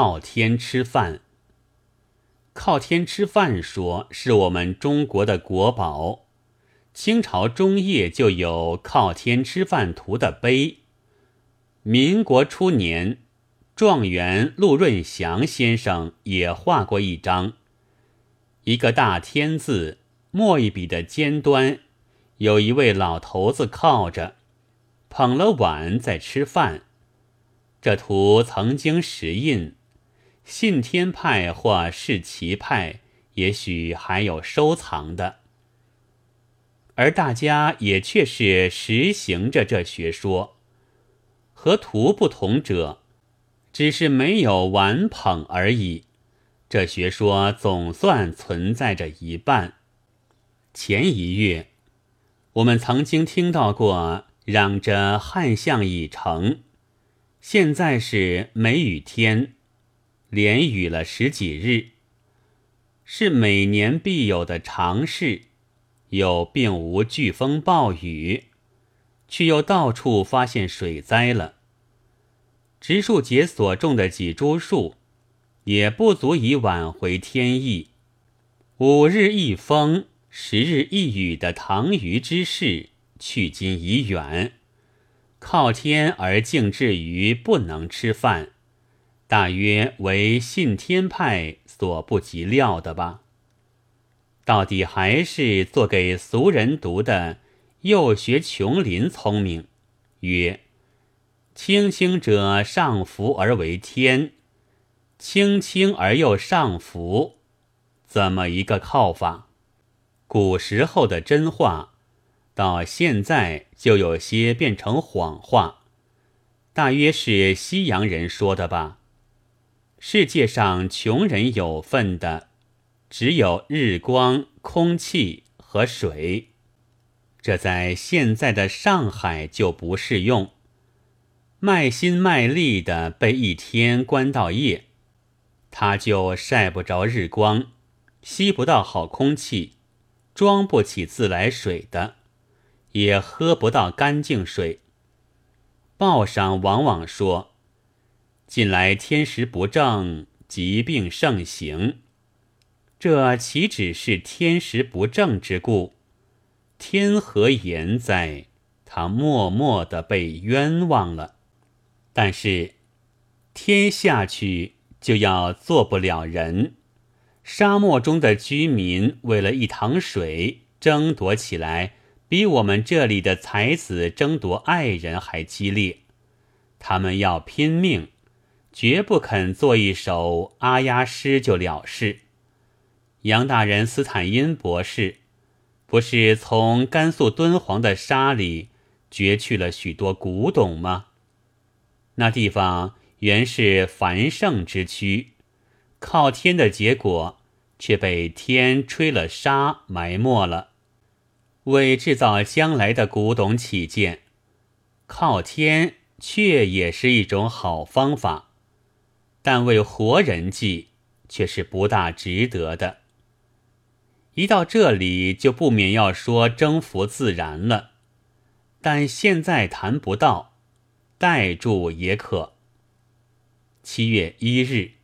靠天吃饭。靠天吃饭说是我们中国的国宝。清朝中叶就有靠天吃饭图的碑。民国初年，状元陆润祥先生也画过一张，一个大天字，墨一笔的尖端，有一位老头子靠着，捧了碗在吃饭。这图曾经石印，信天派或是其派，也许还有收藏的。而大家也却是实行着这学说，和图不同者，只是没有玩捧而已。这学说总算存在着一半。前一月，我们曾经听到过嚷着汉相已成。现在是梅雨天，连雨了十几日，是每年必有的常事，又并无飓风暴雨，却又到处发现水灾了。植树节所种的几株树，也不足以挽回天意。五日一风，十日一雨的唐虞之势，去今已远。靠天而竟至于不能吃饭，大约为信天派所不及料的吧。到底还是做给俗人读的，又学琼林聪明，曰：“轻轻者上浮而为天，轻轻而又上浮，怎么一个靠法？”古时候的真话。到现在就有些变成谎话，大约是西洋人说的吧。世界上穷人有份的，只有日光、空气和水，这在现在的上海就不适用。卖心卖力的被一天关到夜，他就晒不着日光，吸不到好空气，装不起自来水的。也喝不到干净水。报上往往说，近来天时不正，疾病盛行。这岂止是天时不正之故？天何言哉？他默默的被冤枉了。但是天下去就要做不了人。沙漠中的居民为了一塘水争夺起来。比我们这里的才子争夺爱人还激烈，他们要拼命，绝不肯做一首阿丫诗就了事。杨大人斯坦因博士，不是从甘肃敦煌的沙里掘去了许多古董吗？那地方原是繁盛之区，靠天的结果却被天吹了沙埋没了。为制造将来的古董起见，靠天却也是一种好方法，但为活人计却是不大值得的。一到这里就不免要说征服自然了，但现在谈不到，待住也可。七月一日。